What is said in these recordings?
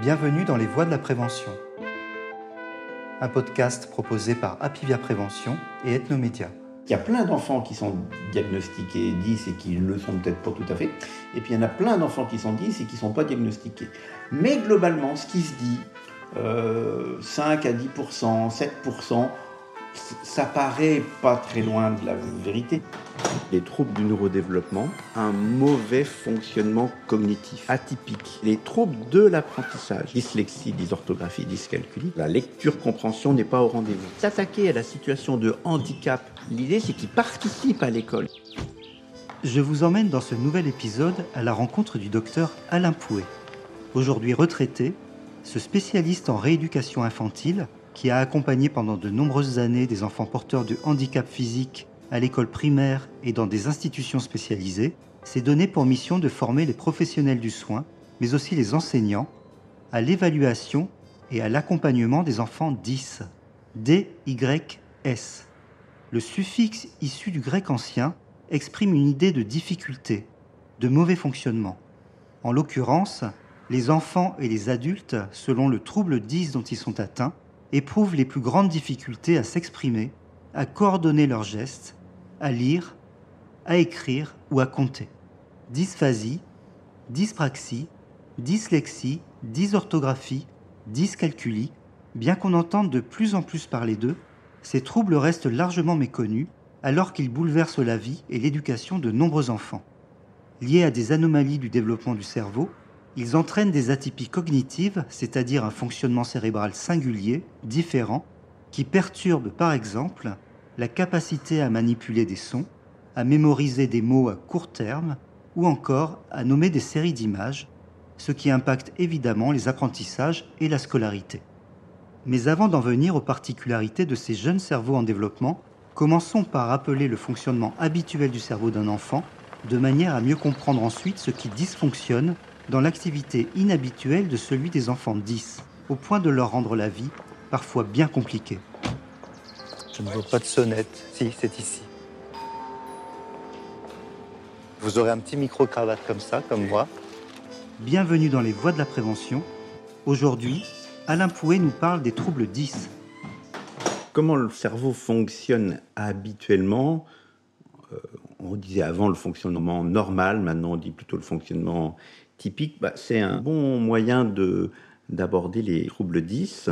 Bienvenue dans Les Voies de la Prévention, un podcast proposé par Apivia Prévention et Ethnomédia. Il y a plein d'enfants qui sont diagnostiqués 10 et qui ne le sont peut-être pas tout à fait. Et puis il y en a plein d'enfants qui sont 10 et qui ne sont pas diagnostiqués. Mais globalement, ce qui se dit, 5 euh, à 10%, 7%, ça paraît pas très loin de la vérité. Les troubles du neurodéveloppement, un mauvais fonctionnement cognitif atypique. Les troubles de l'apprentissage, dyslexie, dysorthographie, dyscalculie, la lecture-compréhension n'est pas au rendez-vous. S'attaquer à la situation de handicap, l'idée c'est qu'ils participent à l'école. Je vous emmène dans ce nouvel épisode à la rencontre du docteur Alain Pouet. Aujourd'hui retraité, ce spécialiste en rééducation infantile qui a accompagné pendant de nombreuses années des enfants porteurs de handicap physique à l'école primaire et dans des institutions spécialisées, s'est donné pour mission de former les professionnels du soin, mais aussi les enseignants, à l'évaluation et à l'accompagnement des enfants 10, D-Y-S. Le suffixe issu du grec ancien exprime une idée de difficulté, de mauvais fonctionnement. En l'occurrence, les enfants et les adultes, selon le trouble 10 dont ils sont atteints, éprouvent les plus grandes difficultés à s'exprimer, à coordonner leurs gestes, à lire, à écrire ou à compter. Dysphasie, dyspraxie, dyslexie, dysorthographie, dyscalculie, bien qu'on entende de plus en plus parler d'eux, ces troubles restent largement méconnus alors qu'ils bouleversent la vie et l'éducation de nombreux enfants. Liés à des anomalies du développement du cerveau, ils entraînent des atypies cognitives, c'est-à-dire un fonctionnement cérébral singulier, différent, qui perturbe par exemple la capacité à manipuler des sons, à mémoriser des mots à court terme ou encore à nommer des séries d'images, ce qui impacte évidemment les apprentissages et la scolarité. Mais avant d'en venir aux particularités de ces jeunes cerveaux en développement, commençons par rappeler le fonctionnement habituel du cerveau d'un enfant, de manière à mieux comprendre ensuite ce qui dysfonctionne dans l'activité inhabituelle de celui des enfants 10, au point de leur rendre la vie parfois bien compliquée. Je ne vois pas de sonnette. Si, c'est ici. Vous aurez un petit micro-cravate comme ça, comme moi. Bienvenue dans les voies de la prévention. Aujourd'hui, Alain Pouet nous parle des troubles 10. Comment le cerveau fonctionne habituellement euh, On disait avant le fonctionnement normal, maintenant on dit plutôt le fonctionnement typique, bah, c'est un bon moyen de, d'aborder les troubles 10.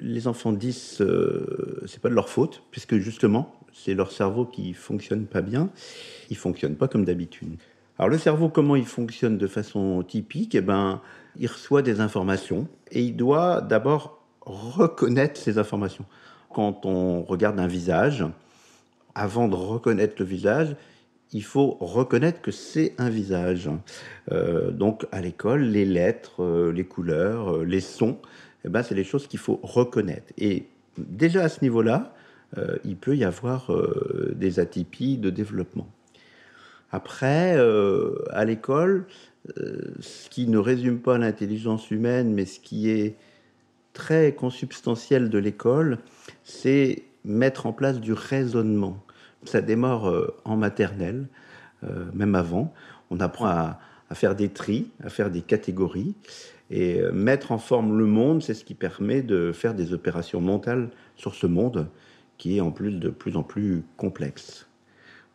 Les enfants 10, ce euh, c'est pas de leur faute, puisque justement, c'est leur cerveau qui fonctionne pas bien. Il fonctionne pas comme d'habitude. Alors le cerveau, comment il fonctionne de façon typique? Eh ben, il reçoit des informations et il doit d'abord reconnaître ces informations. Quand on regarde un visage, avant de reconnaître le visage, il faut reconnaître que c'est un visage. Euh, donc à l'école, les lettres, euh, les couleurs, euh, les sons, eh ben, c'est les choses qu'il faut reconnaître. Et déjà à ce niveau-là, il peut y avoir des atypies de développement. Après, à l'école, ce qui ne résume pas l'intelligence humaine, mais ce qui est très consubstantiel de l'école, c'est mettre en place du raisonnement. Ça démarre euh, en maternelle, euh, même avant. On apprend à, faire des tris, à faire des catégories. Et euh, mettre en forme le monde, c'est ce qui permet de faire des opérations mentales sur ce monde qui est en plus de plus en plus complexe.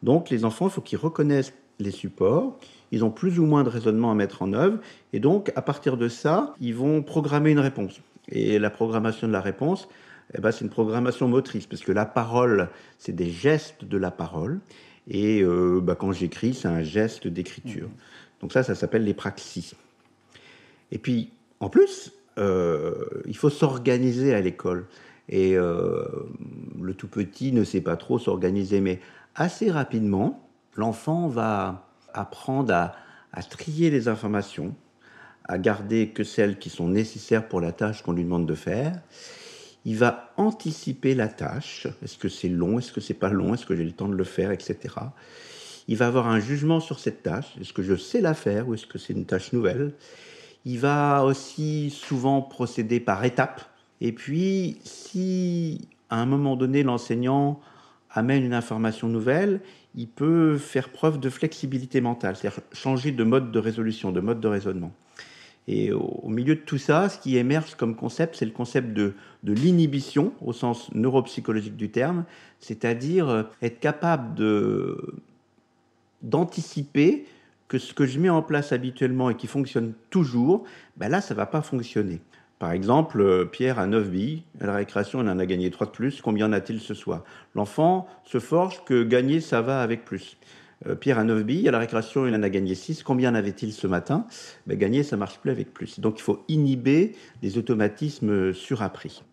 Donc les enfants, il faut qu'ils reconnaissent les supports, ils ont plus ou moins de raisonnement à mettre en œuvre, et donc à partir de ça, ils vont programmer une réponse. Et la programmation de la réponse, eh ben, c'est une programmation motrice, parce que la parole, c'est des gestes de la parole, et euh, bah, quand j'écris, c'est un geste d'écriture. Mmh. Donc ça, ça s'appelle les praxis. Et puis, en plus, euh, il faut s'organiser à l'école. Et euh, le tout petit ne sait pas trop s'organiser, mais assez rapidement, l'enfant va apprendre à, à trier les informations, à garder que celles qui sont nécessaires pour la tâche qu'on lui demande de faire, il va anticiper la tâche. Est-ce que c'est long? Est-ce que c'est pas long? Est-ce que j'ai le temps de le faire? Etc. Il va avoir un jugement sur cette tâche. Est-ce que je sais la faire ou est-ce que c'est une tâche nouvelle? Il va aussi souvent procéder par étapes. Et puis, si à un moment donné l'enseignant amène une information nouvelle, il peut faire preuve de flexibilité mentale, c'est-à-dire changer de mode de résolution, de mode de raisonnement. Et au, milieu de tout ça, ce qui émerge comme concept, c'est le concept de, de l'inhibition, au sens neuropsychologique du terme, c'est-à-dire être capable d'anticiper que ce que je mets en place habituellement et qui fonctionne toujours, ben là, ça ne va pas fonctionner. Par exemple, euh, Pierre a 9 billes, à la récréation, il en a gagné 3 de plus, combien en a-t-il ce soir? L'enfant se forge que gagner, ça va avec plus. Euh, Pierre a 9 billes, à la récréation, il en a gagné 6. Combien en avait-il ce matin? Ben, Gagner, ça marche plus avec plus. Donc il faut inhiber les automatismes surappris.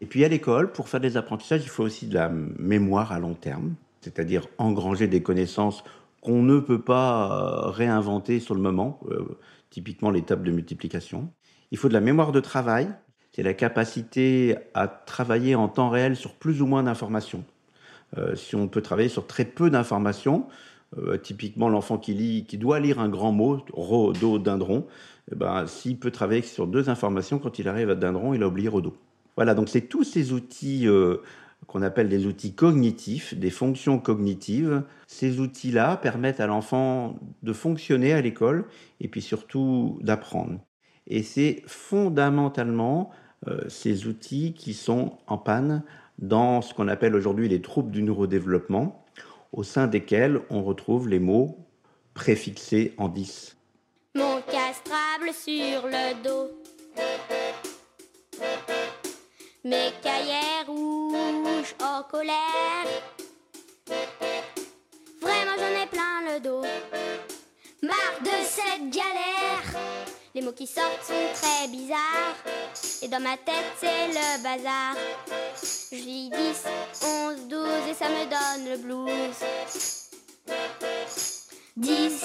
Et puis à l'école, pour faire des apprentissages, il faut aussi de la mémoire à long terme, c'est-à-dire engranger des connaissances qu'on ne peut pas euh, réinventer sur le moment, euh, typiquement l'étape de multiplication. Il faut de la mémoire de travail, c'est la capacité à travailler en temps réel sur plus ou moins d'informations. si on peut travailler sur très peu d'informations, euh, typiquement, l'enfant qui lit, qui doit lire un grand mot, Rodo, dindron, eh ben, s'il peut travailler sur deux informations, quand il arrive à dindron, il a oublié Rodo. Voilà, donc c'est tous ces outils euh, qu'on appelle des outils cognitifs, des fonctions cognitives. Ces outils-là permettent à l'enfant de fonctionner à l'école et puis surtout d'apprendre. Et c'est fondamentalement euh, ces outils qui sont en panne dans ce qu'on appelle aujourd'hui les troubles du neurodéveloppement au sein desquels on retrouve les mots préfixés en 10. Mon castrable sur le dos. Mes cahiers rouges en colère. Vraiment j'en ai plein le dos. Marre de cette galère. Les mots qui sortent sont très bizarres. Et dans ma tête c'est le bazar. Je lis 10, 11, 12 et ça me donne le blues. 10,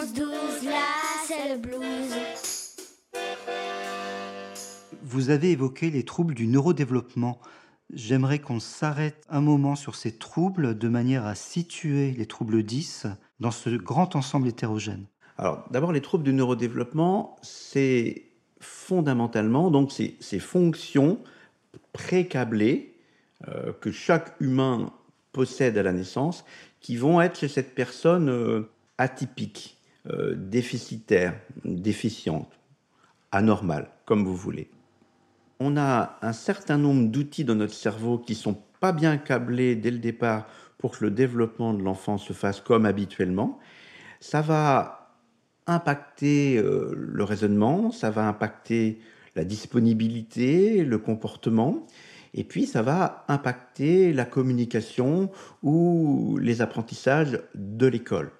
11, 12, là c'est le blues. Vous avez évoqué les troubles du neurodéveloppement. J'aimerais qu'on s'arrête un moment sur ces troubles de manière à situer les troubles 10 dans ce grand ensemble hétérogène. Alors, d'abord, les troubles du neurodéveloppement, c'est fondamentalement donc ces, fonctions précablées euh, que chaque humain possède à la naissance, qui vont être chez cette personne euh, atypique, euh, déficitaire, déficiente, anormale, comme vous voulez. On a un certain nombre d'outils dans notre cerveau qui sont pas bien câblés dès le départ pour que le développement de l'enfant se fasse comme habituellement. Ça va impacter le raisonnement, ça va impacter la disponibilité, le comportement, et puis, ça va impacter la communication ou les apprentissages de l'école.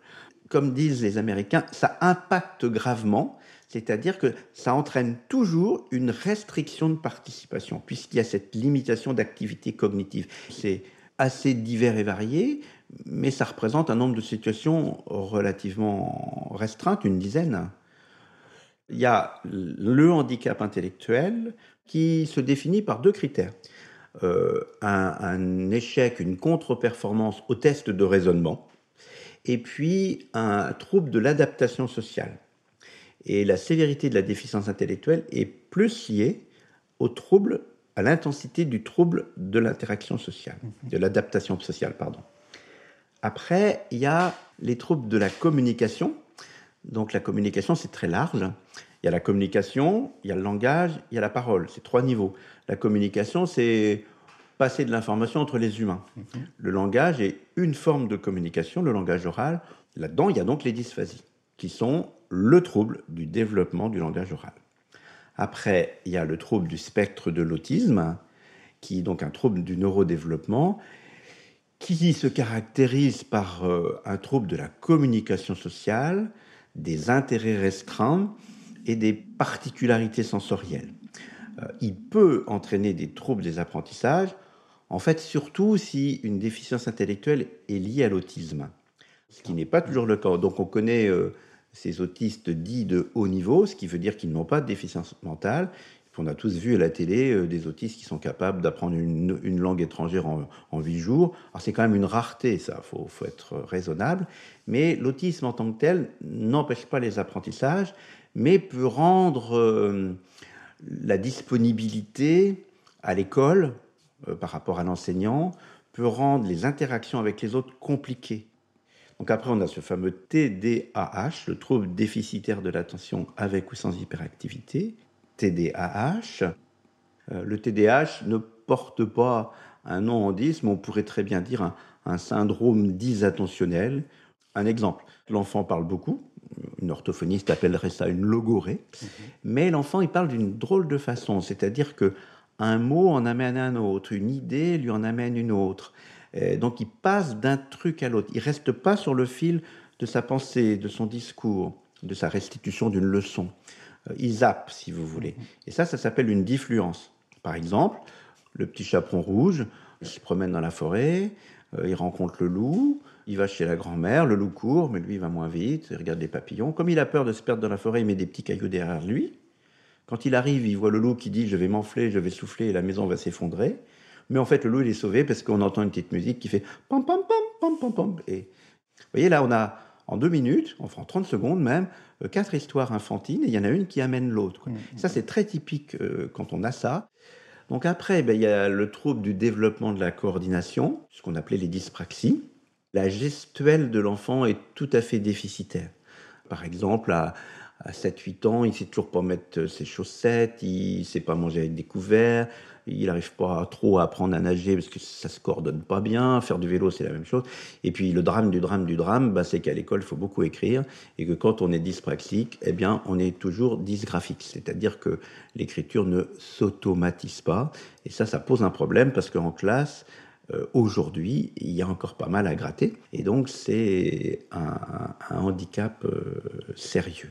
Comme disent les Américains, ça impacte gravement, c'est-à-dire que ça entraîne toujours une restriction de participation, puisqu'il y a cette limitation d'activité cognitive. C'est assez divers et varié, mais ça représente un nombre de situations relativement restreintes, une dizaine. Il y a le handicap intellectuel qui se définit par deux critères. Euh, un, échec, une contre-performance au test de raisonnement, et puis un trouble de l'adaptation sociale. Et la sévérité de la déficience intellectuelle est plus liée au trouble, à l'intensité du trouble de l'interaction sociale, de l'adaptation sociale, pardon. Après, il y a les troubles de la communication. Donc la communication, c'est très large. Il y a la communication, il y a le langage, il y a la parole. C'est trois niveaux. La communication, c'est passer de l'information entre les humains. Mhm. Le langage est une forme de communication, le langage oral. Là-dedans, il y a donc les dysphasies, qui sont le trouble du développement du langage oral. Après, il y a le trouble du spectre de l'autisme, qui est donc un trouble du neurodéveloppement, qui se caractérise par euh, un trouble de la communication sociale, des intérêts restreints et des particularités sensorielles. Euh, il peut entraîner des troubles des apprentissages, en fait surtout si une déficience intellectuelle est liée à l'autisme, ce qui n'est pas toujours le cas. Donc on connaît euh, ces autistes dits de haut niveau, ce qui veut dire qu'ils n'ont pas de déficience mentale. On a tous vu à la télé euh, des autistes qui sont capables d'apprendre une, langue étrangère en huit jours. Alors c'est quand même une rareté, ça, faut, faut être raisonnable. Mais l'autisme en tant que tel n'empêche pas les apprentissages, mais peut rendre la disponibilité à l'école euh, par rapport à l'enseignant peut rendre les interactions avec les autres compliquées. Donc après, on a ce fameux TDAH, le trouble déficitaire de l'attention avec ou sans hyperactivité. TDAH. Euh, le TDAH ne porte pas un nom en 10, mais on pourrait très bien dire un, un syndrome disattentionnel. Un exemple, l'enfant parle beaucoup, une orthophoniste appellerait ça une logorée, mhm. mais l'enfant il parle d'une drôle de façon, c'est-à-dire que un mot en amène un autre, une idée lui en amène une autre. Donc il passe d'un truc à l'autre. Il reste pas sur le fil de sa pensée, de son discours, de sa restitution d'une leçon. Euh, il zappe, si vous voulez. Et ça, ça s'appelle une diffluence. Par exemple, le petit chaperon rouge, il se promène dans la forêt, euh, il rencontre le loup, il va chez la grand-mère, le loup court, mais lui il va moins vite, il regarde les papillons. Comme il a peur de se perdre dans la forêt, il met des petits cailloux derrière lui. Quand il arrive, il voit le loup qui dit je vais m'enfler, je vais souffler et la maison va s'effondrer. Mais en fait, le loup il est sauvé parce qu'on entend une petite musique qui fait pam pam pam pam pam pam. Et vous voyez là, on a en deux minutes, enfin en 30 secondes même, euh, quatre histoires infantines et il y en a une qui amène l'autre. Mmh, mmh. Ça c'est très typique euh, quand on a ça. Donc après, ben, il y a le trouble du développement de la coordination, ce qu'on appelait les dyspraxies. La gestuelle de l'enfant est tout à fait déficitaire. Par exemple, à, à 7-8 ans, il sait toujours pas mettre ses chaussettes, il sait pas manger avec des couverts, il n'arrive pas trop à apprendre à nager parce que ça se coordonne pas bien. Faire du vélo, c'est la même chose. Et puis le drame du drame du drame, bah, c'est qu'à l'école, il faut beaucoup écrire et que quand on est dyspraxique, eh bien, on est toujours dysgraphique. C'est-à-dire que l'écriture ne s'automatise pas. Et ça, ça pose un problème parce qu'en classe, euh, aujourd'hui, il y a encore pas mal à gratter. Et donc, c'est un, handicap euh, sérieux.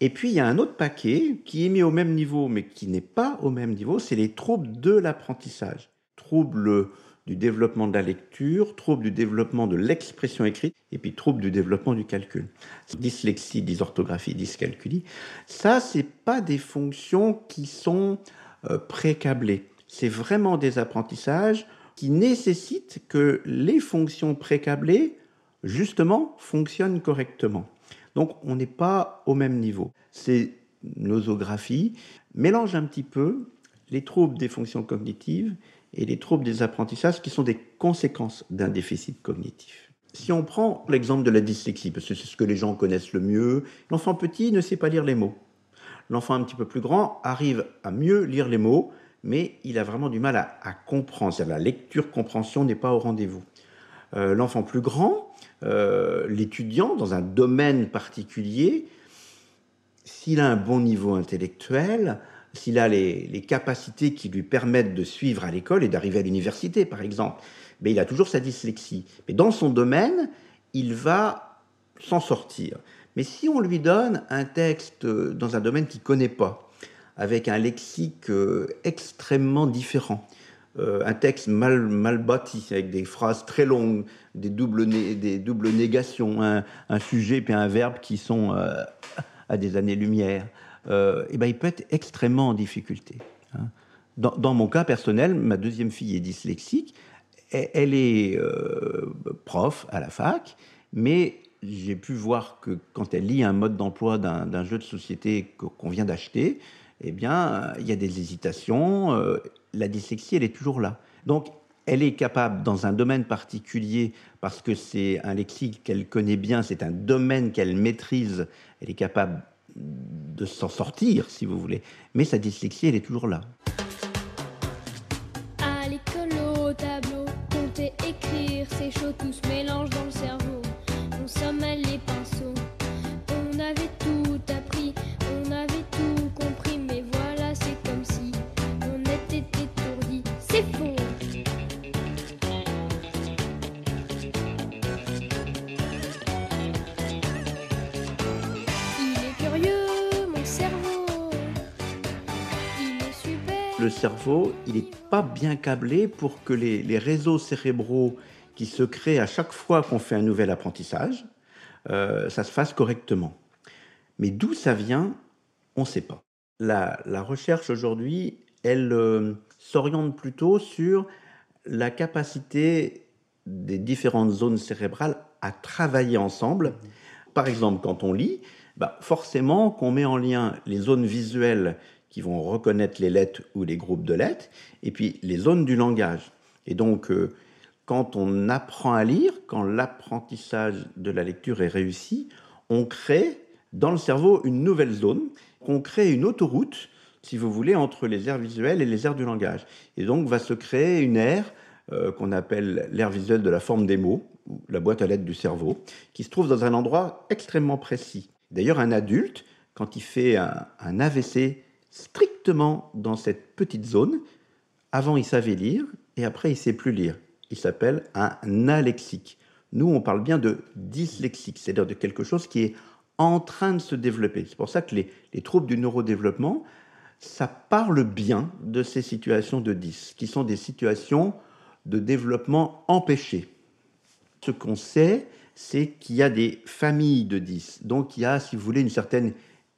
Et puis, il y a un autre paquet qui est mis au même niveau, mais qui n'est pas au même niveau, c'est les troubles de l'apprentissage. Troubles du développement de la lecture, troubles du développement de l'expression écrite, et puis troubles du développement du calcul. Dyslexie, dysorthographie, dyscalculie, ça, c'est pas des fonctions qui sont euh, précablées. C'est vraiment des apprentissages qui nécessitent que les fonctions précablées, justement, fonctionnent correctement. Donc on n'est pas au même niveau. Ces nosographies mélangent un petit peu les troubles des fonctions cognitives et les troubles des apprentissages qui sont des conséquences d'un déficit cognitif. Si on prend l'exemple de la dyslexie, parce que c'est ce que les gens connaissent le mieux, l'enfant petit ne sait pas lire les mots. L'enfant un petit peu plus grand arrive à mieux lire les mots, mais il a vraiment du mal à, comprendre. La lecture-compréhension n'est pas au rendez-vous. Euh, l'enfant plus grand euh, l'étudiant dans un domaine particulier, s'il a un bon niveau intellectuel, s'il a les, capacités qui lui permettent de suivre à l'école et d'arriver à l'université, par exemple, mais il a toujours sa dyslexie. Mais dans son domaine, il va s'en sortir. Mais si on lui donne un texte dans un domaine qu'il ne connaît pas, avec un lexique euh, extrêmement différent, euh, un texte mal, mal bâti, avec des phrases très longues, des doubles, des doubles négations, un, sujet puis un verbe qui sont euh, à des années-lumière, et euh, eh ben, il peut être extrêmement en difficulté. Hein. Dans, mon cas personnel, ma deuxième fille est dyslexique, elle, est prof à la fac, mais j'ai pu voir que quand elle lit un mode d'emploi d'un jeu de société qu'on vient d'acheter, eh bien, il y a des hésitations la dyslexie, elle est toujours là. Donc, elle est capable, dans un domaine particulier, parce que c'est un lexique qu'elle connaît bien, c'est un domaine qu'elle maîtrise, elle est capable de s'en sortir, si vous voulez. Mais sa dyslexie, elle est toujours là. Il n'est pas bien câblé pour que les, réseaux cérébraux qui se créent à chaque fois qu'on fait un nouvel apprentissage, euh, ça se fasse correctement. Mais d'où ça vient, on ne sait pas. La, la recherche aujourd'hui, elle euh, s'oriente plutôt sur la capacité des différentes zones cérébrales à travailler ensemble. Par exemple, quand on lit, bah, forcément qu'on met en lien les zones visuelles qui vont reconnaître les lettres ou les groupes de lettres, et puis les zones du langage. Et donc, euh, quand on apprend à lire, quand l'apprentissage de la lecture est réussi, on crée dans le cerveau une nouvelle zone, on crée une autoroute, si vous voulez, entre les aires visuelles et les aires du langage. Et donc va se créer une aire euh, qu'on appelle l'aire visuelle de la forme des mots, la boîte à lettres du cerveau, qui se trouve dans un endroit extrêmement précis. D'ailleurs, un adulte, quand il fait un AVC strictement dans cette petite zone, avant il savait lire et après il sait plus lire. Il s'appelle un alexique. Nous, on parle bien de dyslexique, c'est-à-dire de quelque chose qui est en train de se développer. C'est pour ça que les, les troubles du neurodéveloppement, ça parle bien de ces situations de dys, qui sont des situations de développement empêché. Ce qu'on sait, c'est qu'il y a des familles de 10. Donc il y a, si vous voulez, une certaine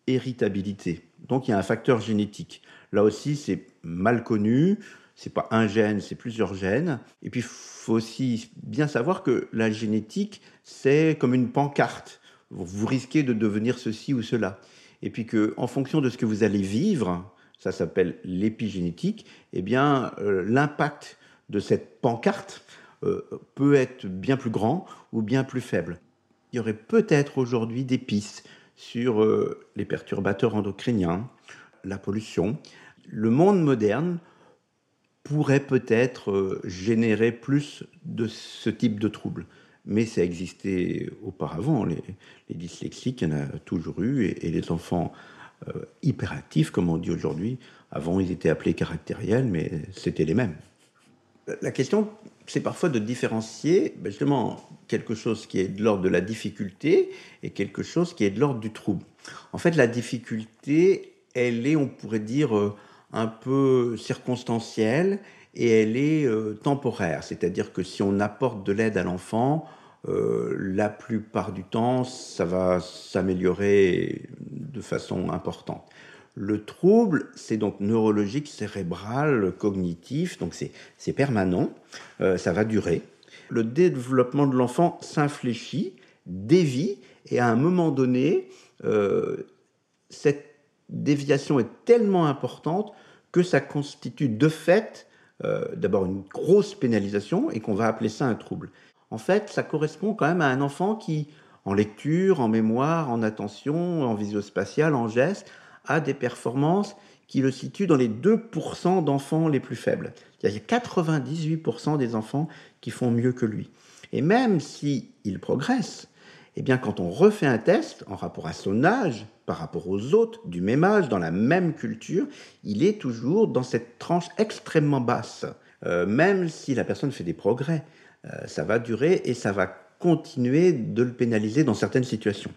héritabilité. Donc il y a un facteur génétique. Là aussi, c'est mal connu. C'est pas un gène, c'est plusieurs gènes. Et puis, il faut aussi bien savoir que la génétique, c'est comme une pancarte. Vous risquez de devenir ceci ou cela. Et puis que, en fonction de ce que vous allez vivre, ça s'appelle l'épigénétique, eh bien, euh, l'impact de cette pancarte euh, peut être bien plus grand ou bien plus faible. Il y aurait peut-être aujourd'hui des pistes sur euh, les perturbateurs endocriniens, la pollution. Le monde moderne pourrait peut-être euh, générer plus de ce type de troubles. Mais ça existait auparavant. Les, dyslexiques, il y en a toujours eu, et, les enfants hyperactifs, comme on dit aujourd'hui, avant ils étaient appelés caractériels, mais c'était les mêmes. La question, c'est parfois de différencier ben, justement quelque chose qui est de l'ordre de la difficulté et quelque chose qui est de l'ordre du trouble. En fait, la difficulté, elle est, on pourrait dire, euh, un peu circonstancielle et elle est euh, temporaire. C'est-à-dire que si on apporte de l'aide à l'enfant, euh, la plupart du temps, ça va s'améliorer de façon importante. Le trouble, c'est donc neurologique, cérébral, cognitif, donc c'est permanent, euh, ça va durer. Le développement de l'enfant s'infléchit, dévie, et à un moment donné, euh, cette déviation est tellement importante que ça constitue de fait euh, d'abord une grosse pénalisation et qu'on va appeler ça un trouble. En fait, ça correspond quand même à un enfant qui, en lecture, en mémoire, en attention, en visio-spatial, en geste, a des performances qui le situent dans les 2% d'enfants les plus faibles. Il y a 98% des enfants qui font mieux que lui. Et même s'il progresse, eh bien, quand on refait un test en rapport à son âge, par rapport aux autres du même âge, dans la même culture, il est toujours dans cette tranche extrêmement basse. Euh, même si la personne fait des progrès, euh, ça va durer et ça va continuer de le pénaliser dans certaines situations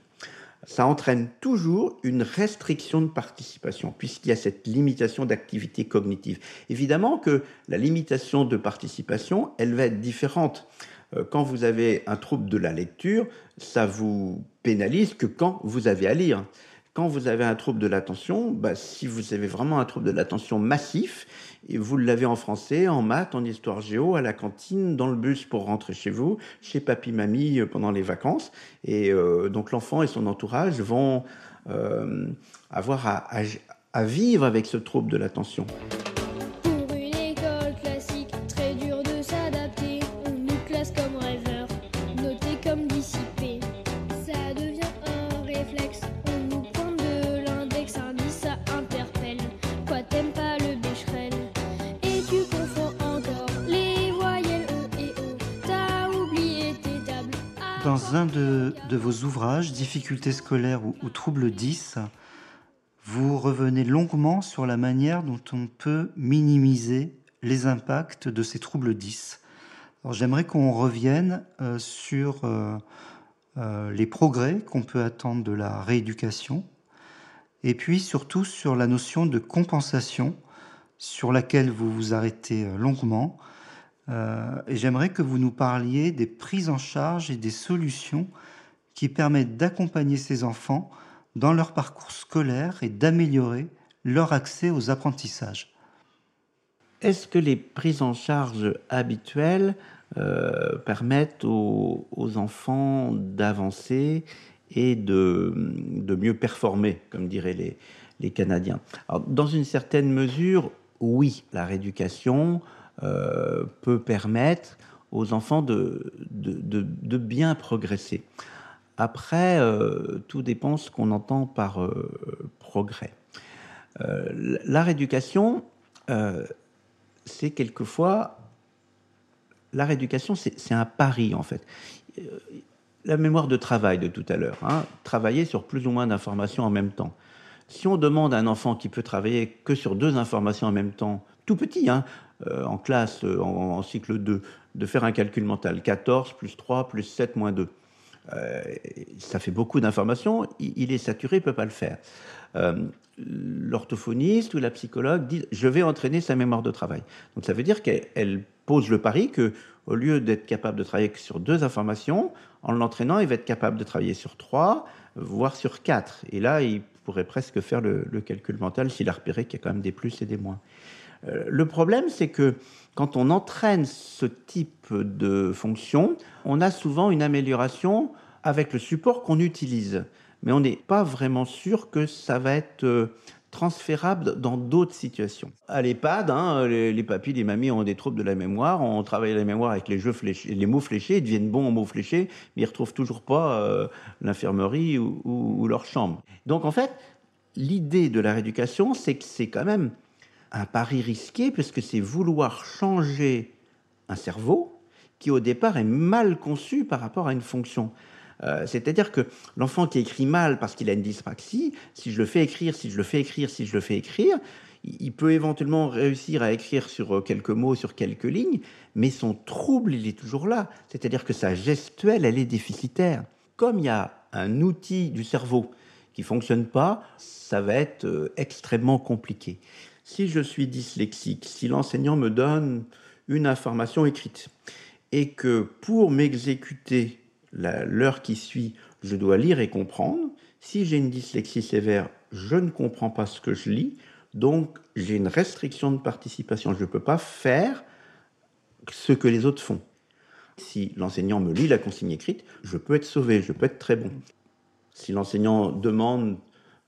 ça entraîne toujours une restriction de participation, puisqu'il y a cette limitation d'activité cognitive. Évidemment que la limitation de participation, elle va être différente. Euh, quand vous avez un trouble de la lecture, ça vous pénalise que quand vous avez à lire. Quand vous avez un trouble de l'attention, bah, si vous avez vraiment un trouble de l'attention massif, et vous l'avez en français, en maths, en histoire géo, à la cantine, dans le bus pour rentrer chez vous, chez papy mamie euh, pendant les vacances, et euh, donc l'enfant et son entourage vont euh, avoir à, à vivre avec ce trouble de l'attention. Dans un de, vos ouvrages, Difficultés scolaires ou, troubles 10, vous revenez longuement sur la manière dont on peut minimiser les impacts de ces troubles 10. j'aimerais qu'on revienne euh, sur euh, euh, les progrès qu'on peut attendre de la rééducation et puis surtout sur la notion de compensation sur laquelle vous vous arrêtez longuement euh, et j'aimerais que vous nous parliez des prises en charge et des solutions qui permettent d'accompagner ces enfants dans leur parcours scolaire et d'améliorer leur accès aux apprentissages. Est-ce que les prises en charge habituelles euh, permettent aux, enfants d'avancer et de, mieux performer, comme diraient les, les Canadiens? Dans une certaine mesure, oui, la rééducation, euh, peut permettre aux enfants de, de, bien progresser. Après, euh, tout dépend ce qu'on entend par euh, progrès. La rééducation, c'est quelquefois... La rééducation, c'est un pari, en fait. La mémoire de travail de tout à l'heure, hein, travailler sur plus ou moins d'informations en même temps. Si on demande à un enfant qui peut travailler que sur deux informations en même temps, tout petit, hein, en classe, en, en, cycle 2, de faire un calcul mental. 14 plus 3 plus 7 moins 2. Euh, ça fait beaucoup d'informations, il, est saturé, il ne peut pas le faire. Euh, l'orthophoniste ou la psychologue dit je vais entraîner sa mémoire de travail. Donc ça veut dire qu'elle pose le pari que au lieu d'être capable de travailler sur deux informations, en l'entraînant, il va être capable de travailler sur trois, voire sur quatre. Et là, il pourrait presque faire le, le calcul mental s'il a repéré qu'il y a quand même des plus et des moins. Euh, le problème, c'est que quand on entraîne ce type de fonction, on a souvent une amélioration avec le support qu'on utilise. Mais on n'est pas vraiment sûr que ça va être euh, transférable dans d'autres situations. À l'EHPAD, hein, les, les, papis, les mamies ont des troubles de la mémoire, on travaille la mémoire avec les, jeux fléchés, les mots fléchés, ils deviennent bons en mots fléchés, mais ils retrouvent toujours pas euh, l'infirmerie ou, ou, leur chambre. Donc en fait, l'idée de la rééducation, c'est que c'est quand même un pari risqué puisque c'est vouloir changer un cerveau qui au départ est mal conçu par rapport à une fonction. Euh, c'est-à-dire que l'enfant qui écrit mal parce qu'il a une dyspraxie, si je le fais écrire, si je le fais écrire, si je le fais écrire, il peut éventuellement réussir à écrire sur euh, quelques mots, sur quelques lignes, mais son trouble, il est toujours là. C'est-à-dire que sa gestuelle, elle est déficitaire. Comme il y a un outil du cerveau qui fonctionne pas, ça va être euh, extrêmement compliqué si je suis dyslexique, si l'enseignant me donne une information écrite et que pour m'exécuter l'heure qui suit, je dois lire et comprendre, si j'ai une dyslexie sévère, je ne comprends pas ce que je lis, donc j'ai une restriction de participation. Je ne peux pas faire ce que les autres font. Si l'enseignant me lit la consigne écrite, je peux être sauvé, je peux être très bon. Si l'enseignant demande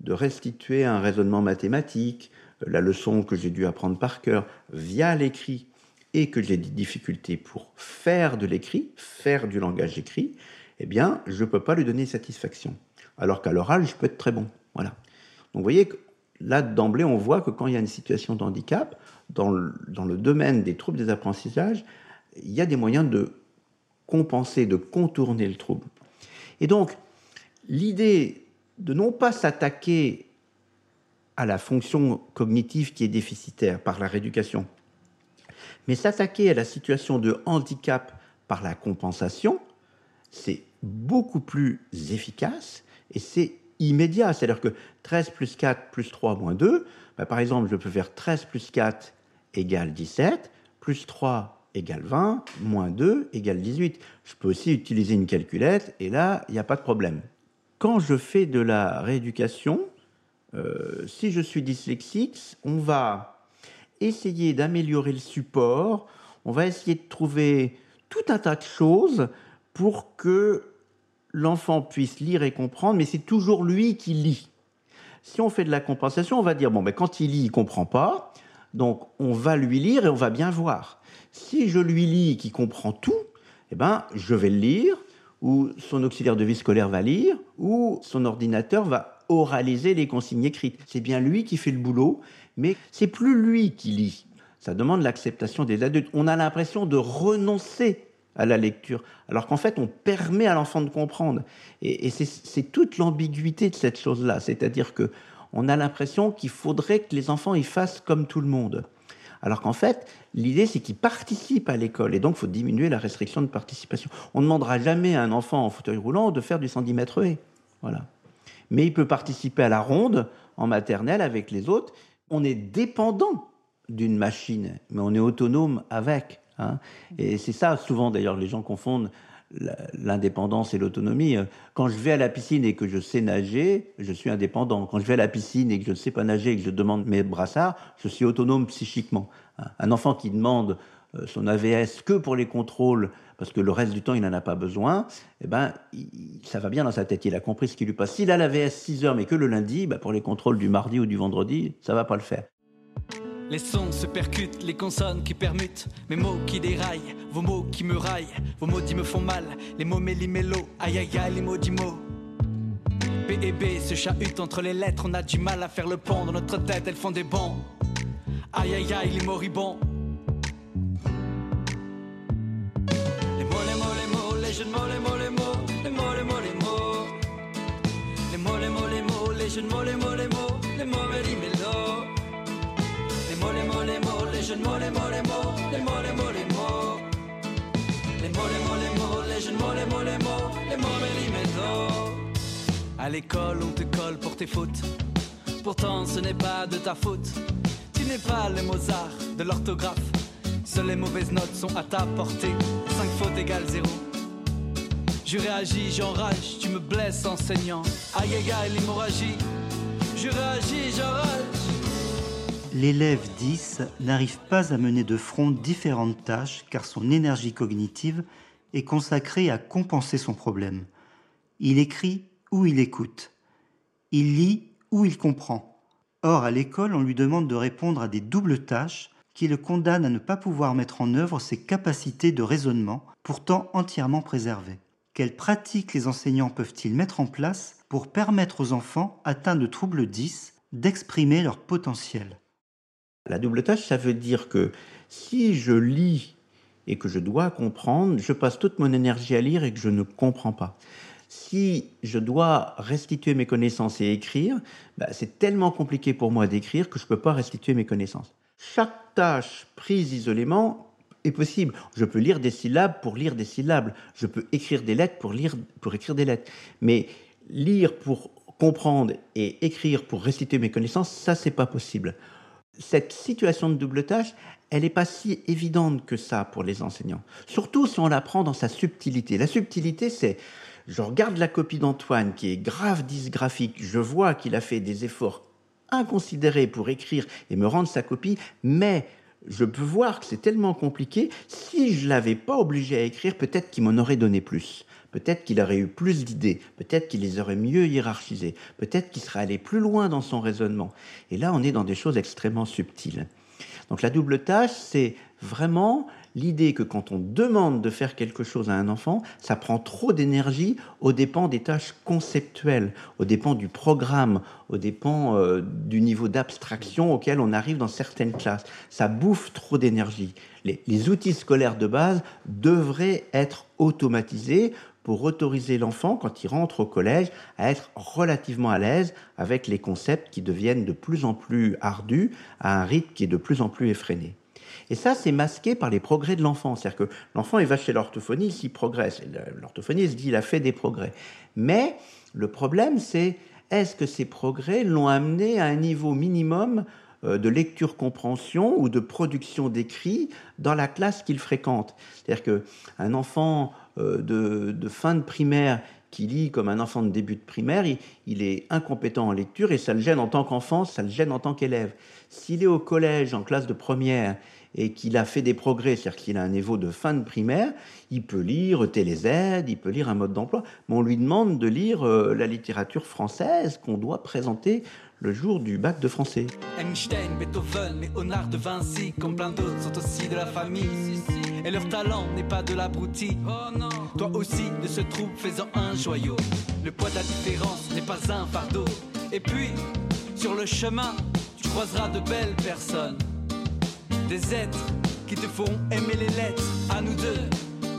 de restituer un raisonnement mathématique, la leçon que j'ai dû apprendre par cœur via l'écrit et que j'ai des difficultés pour faire de l'écrit, faire du langage écrit, eh bien, je ne peux pas lui donner satisfaction. Alors qu'à l'oral, je peux être très bon. Voilà. Donc, vous voyez que là, d'emblée, on voit que quand il y a une situation de handicap, dans le, dans le domaine des troubles des apprentissages, il y a des moyens de compenser, de contourner le trouble. Et donc, l'idée de non pas s'attaquer à la fonction cognitive qui est déficitaire par la rééducation. Mais s'attaquer à la situation de handicap par la compensation, c'est beaucoup plus efficace et c'est immédiat. C'est-à-dire que 13 plus 4 plus 3 moins 2, bah, par exemple, je peux faire 13 plus 4 égale 17, plus 3 égale 20, moins 2 égale 18. Je peux aussi utiliser une calculette et là, il n'y a pas de problème. Quand je fais de la rééducation, euh, si je suis dyslexique, on va essayer d'améliorer le support, on va essayer de trouver tout un tas de choses pour que l'enfant puisse lire et comprendre, mais c'est toujours lui qui lit. Si on fait de la compensation, on va dire, bon, ben, quand il lit, il comprend pas, donc on va lui lire et on va bien voir. Si je lui lis et qu'il comprend tout, eh ben, je vais le lire, ou son auxiliaire de vie scolaire va lire, ou son ordinateur va oraliser les consignes écrites. C'est bien lui qui fait le boulot, mais c'est plus lui qui lit. Ça demande l'acceptation des adultes. On a l'impression de renoncer à la lecture, alors qu'en fait, on permet à l'enfant de comprendre. Et, c'est toute l'ambiguïté de cette chose-là. C'est-à-dire que on a l'impression qu'il faudrait que les enfants y fassent comme tout le monde. Alors qu'en fait, l'idée, c'est qu'ils participent à l'école. Et donc, il faut diminuer la restriction de participation. On ne demandera jamais à un enfant en fauteuil roulant de faire du 110 mètres haies. Voilà mais il peut participer à la ronde en maternelle avec les autres. On est dépendant d'une machine, mais on est autonome avec. Hein. Et c'est ça, souvent d'ailleurs, les gens confondent l'indépendance et l'autonomie. Quand je vais à la piscine et que je sais nager, je suis indépendant. Quand je vais à la piscine et que je ne sais pas nager et que je demande mes brassards, je suis autonome psychiquement. Hein. Un enfant qui demande son AVS que pour les contrôles, parce que le reste du temps, il n'en a pas besoin, eh ben, ça va bien dans sa tête. Il a compris ce qui lui passe. S'il a l'AVS 6 heures, mais que le lundi, bah, pour les contrôles du mardi ou du vendredi, ça va pas le faire. Les sons se percutent, les consonnes qui permutent, mes mots qui déraillent, vos mots qui me raillent, vos maudits me font mal, les mots méli-mélo, aïe aïe aïe, les maudits mots. B et B se chahutent entre les lettres, on a du mal à faire le pont dans notre tête, elles font des bons. Aïe aïe aïe, les moribonds. Les mots, les mots, les mots, les mots, les mots, les mots, les mots. Les mots, les mots, les mots, les mots, les mots, les mots, les. Les mots, les mots, les mots, les jeunes mots, les mots, les mots, les mots, les mots, les mots. Les mots, les mots, les mots, les mots, les mots, les mots, les mots. À l'école, on te colle pour tes fautes. Pourtant, ce n'est pas de ta faute. Tu n'es pas le Mozart de l'orthographe. Seules les mauvaises notes sont à ta portée. 5 fautes égale 0. Je réagis, j'enrage, tu me blesses enseignant. Aïe aïe l'hémorragie. Je réagis, j'enrage. L'élève 10 n'arrive pas à mener de front différentes tâches car son énergie cognitive est consacrée à compenser son problème. Il écrit ou il écoute. Il lit ou il comprend. Or, à l'école, on lui demande de répondre à des doubles tâches qui le condamnent à ne pas pouvoir mettre en œuvre ses capacités de raisonnement, pourtant entièrement préservées. Quelles pratiques les enseignants peuvent-ils mettre en place pour permettre aux enfants atteints de troubles 10 d'exprimer leur potentiel? La double tâche, ça veut dire que si je lis et que je dois comprendre, je passe toute mon énergie à lire et que je ne comprends pas. Si je dois restituer mes connaissances et écrire, bah, c'est tellement compliqué pour moi d'écrire que je ne peux pas restituer mes connaissances. Chaque tâche prise isolément est possible. Je peux lire des syllabes pour lire des syllabes. Je peux écrire des lettres pour, lire, pour écrire des lettres. Mais lire pour comprendre et écrire pour restituer mes connaissances, ça, c'est pas possible. Cette situation de double tâche, elle n'est pas si évidente que ça pour les enseignants. Surtout si on la prend dans sa subtilité. La subtilité, c'est je regarde la copie d'Antoine qui est grave dysgraphique, je vois qu'il a fait des efforts inconsidérés pour écrire et me rendre sa copie, mais je peux voir que c'est tellement compliqué, si je l'avais pas obligé à écrire, peut-être qu'il m'en aurait donné plus. Peut-être qu'il aurait eu plus d'idées, peut-être qu'il les aurait mieux hiérarchisées, peut-être qu'il serait allé plus loin dans son raisonnement. Et là, on est dans des choses extrêmement subtiles. Donc la double tâche, c'est vraiment l'idée que quand on demande de faire quelque chose à un enfant, ça prend trop d'énergie aux dépens des tâches conceptuelles, aux dépens du programme, aux dépens euh, du niveau d'abstraction auquel on arrive dans certaines classes. Ça bouffe trop d'énergie. Les, les outils scolaires de base devraient être automatisés pour autoriser l'enfant, quand il rentre au collège, à être relativement à l'aise avec les concepts qui deviennent de plus en plus ardus, à un rythme qui est de plus en plus effréné. Et ça, c'est masqué par les progrès de l'enfant. C'est-à-dire que l'enfant, il va chez l'orthophoniste, il progresse. L'orthophoniste dit, il a fait des progrès. Mais le problème, c'est est-ce que ces progrès l'ont amené à un niveau minimum euh, de lecture-compréhension ou de production d'écrit dans la classe qu'il fréquente? C'est-à-dire qu'un enfant euh, de, fin de primaire qui lit comme un enfant de début de primaire, il, est incompétent en lecture et ça le gêne en tant qu'enfant, ça le gêne en tant qu'élève. S'il est au collège, en classe de première, et qu'il a fait des progrès, c'est-à-dire qu'il a un niveau de fin de primaire, il peut lire Télé-Z, il peut lire un mode d'emploi, mais on lui demande de lire euh, la littérature française qu'on doit présenter le jour du bac de français. Einstein, Beethoven, Léonard de Vinci, comme plein d'autres, sont aussi de la famille. Et leur talent n'est pas de l'abruti. Oh non. Toi aussi, de ce trou, faisant un joyau. Le poids de la différence n'est pas un fardeau. Et puis, sur le chemin, tu croiseras de belles personnes. Des êtres qui te font aimer les lettres. À nous deux,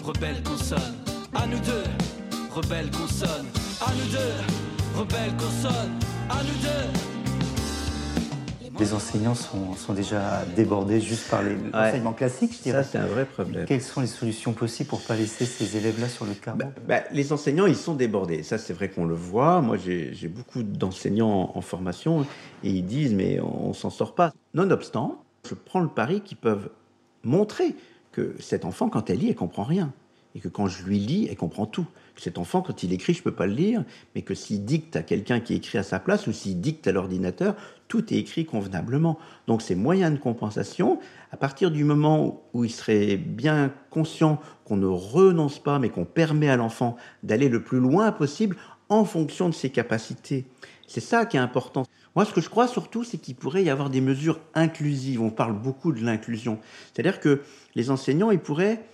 rebelles consonnes. À nous deux, rebelles consonnes. À nous deux, rebelles consonnes. À nous deux. Les enseignants sont, sont, déjà débordés juste par les enseignements classiques, je dirais. Ça, c'est un vrai problème. Quelles sont les solutions possibles pour ne pas laisser ces élèves-là sur le carreau? Bah, bah, Les enseignants, ils sont débordés. Ça, c'est vrai qu'on le voit. Moi, j'ai beaucoup d'enseignants en formation et ils disent, mais on, ne s'en sort pas. Nonobstant, je prends le pari qu'ils peuvent montrer que cet enfant, quand elle lit, elle comprend rien. Et que quand je lui lis, elle comprend tout cet enfant, quand il écrit, je ne peux pas le lire, mais que s'il dicte à quelqu'un qui écrit à sa place ou s'il dicte à l'ordinateur, tout est écrit convenablement. Donc ces moyens de compensation, à partir du moment où il serait bien conscient qu'on ne renonce pas, mais qu'on permet à l'enfant d'aller le plus loin possible en fonction de ses capacités. C'est ça qui est important. Moi, ce que je crois surtout, c'est qu'il pourrait y avoir des mesures inclusives. On parle beaucoup de l'inclusion. C'est-à-dire que les enseignants, ils pourraient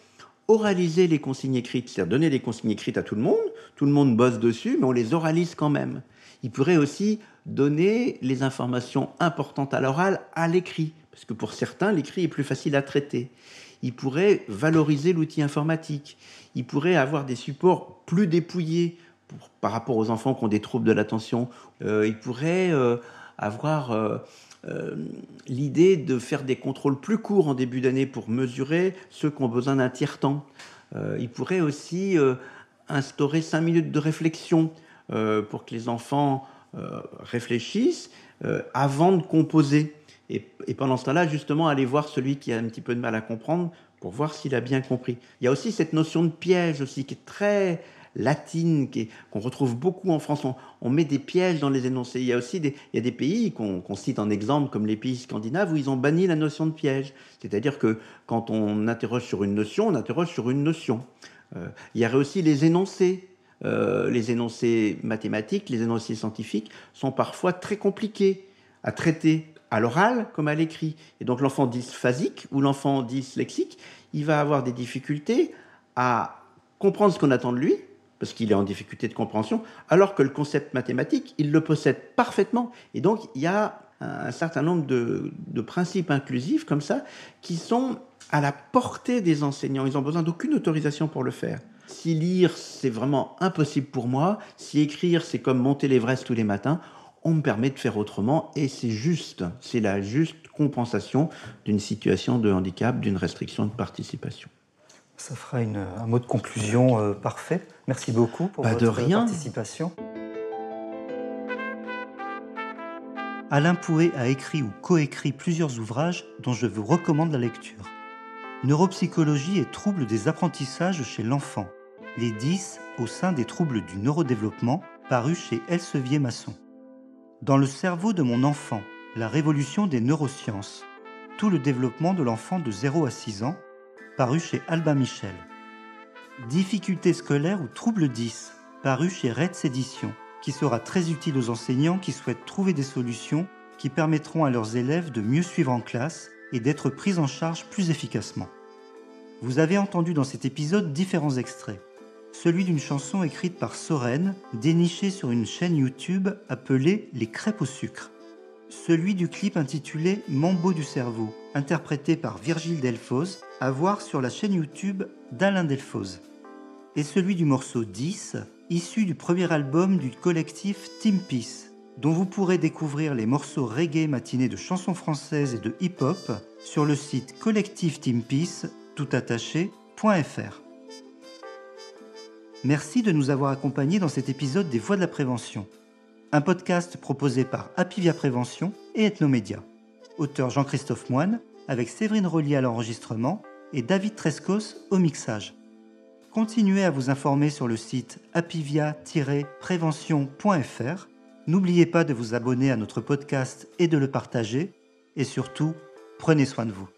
oraliser les consignes écrites, c'est-à-dire donner des consignes écrites à tout le monde, tout le monde bosse dessus, mais on les oralise quand même. Ils pourraient aussi donner les informations importantes à l'oral à l'écrit, parce que pour certains, l'écrit est plus facile à traiter. Ils pourraient valoriser l'outil informatique. Ils pourraient avoir des supports plus dépouillés par rapport aux enfants qui ont des troubles de l'attention. Euh, ils pourraient euh, avoir euh, l'idée de faire des contrôles plus courts en début d'année pour mesurer ceux qui ont besoin d'un tiers-temps. ils pourraient aussi instaurer cinq minutes de réflexion pour que les enfants réfléchissent avant de composer. Et, et pendant ce temps-là, justement, aller voir celui qui a un petit peu de mal à comprendre pour voir s'il a bien compris. Il y a aussi cette notion de piège aussi qui est très latine qu'on retrouve beaucoup en France. On, met des pièges dans les énoncés. Il y a aussi des, il y a des pays qu'on cite en exemple, comme les pays scandinaves, où ils ont banni la notion de piège. C'est-à-dire que quand on interroge sur une notion, on interroge sur une notion. Euh, il y aurait aussi les énoncés. Euh, les énoncés mathématiques, les énoncés scientifiques sont parfois très compliqués à traiter à l'oral comme à l'écrit. Et donc l'enfant dysphasique ou l'enfant dyslexique, il va avoir des difficultés à comprendre ce qu'on attend de lui, parce qu'il est en difficulté de compréhension, alors que le concept mathématique, il le possède parfaitement. Et donc, il y a un certain nombre de, principes inclusifs comme ça qui sont à la portée des enseignants. Ils n'ont besoin d'aucune autorisation pour le faire. Si lire, c'est vraiment impossible pour moi, si écrire, c'est comme monter l'Everest tous les matins, on me permet de faire autrement et c'est juste, c'est la juste compensation d'une situation de handicap, d'une restriction de participation. Ça fera un mot de conclusion euh, parfait. Merci beaucoup pour bah, votre participation. Alain Pouet a écrit ou coécrit plusieurs ouvrages dont je vous recommande la lecture. Neuropsychologie et troubles des apprentissages chez l'enfant. Les 10 au sein des troubles du neurodéveloppement, paru chez Elsevier Masson. Dans le cerveau de mon enfant, la révolution des neurosciences. Tout le développement de l'enfant de 0 à 6 ans, paru chez Albin Michel. Difficultés scolaires ou troubles 10, paru chez Reds Éditions, qui sera très utile aux enseignants qui souhaitent trouver des solutions qui permettront à leurs élèves de mieux suivre en classe et d'être pris en charge plus efficacement. Vous avez entendu dans cet épisode différents extraits. Celui d'une chanson écrite par Soren, dénichée sur une chaîne YouTube appelée Les crêpes au sucre celui du clip intitulé Mambo du cerveau, interprété par Virgile Delfoz, à voir sur la chaîne YouTube d'Alain Delfoz. Et celui du morceau 10, issu du premier album du collectif Team Peace, dont vous pourrez découvrir les morceaux reggae matinés de chansons françaises et de hip-hop sur le site collectifteampeace toutattaché.fr. Merci de nous avoir accompagnés dans cet épisode des Voix de la Prévention un podcast proposé par Apivia Prévention et Ethnomédia. Auteur Jean-Christophe Moine, avec Séverine Rollier à l'enregistrement et David Trescos au mixage. Continuez à vous informer sur le site apivia-prévention.fr. N'oubliez pas de vous abonner à notre podcast et de le partager. Et surtout, prenez soin de vous.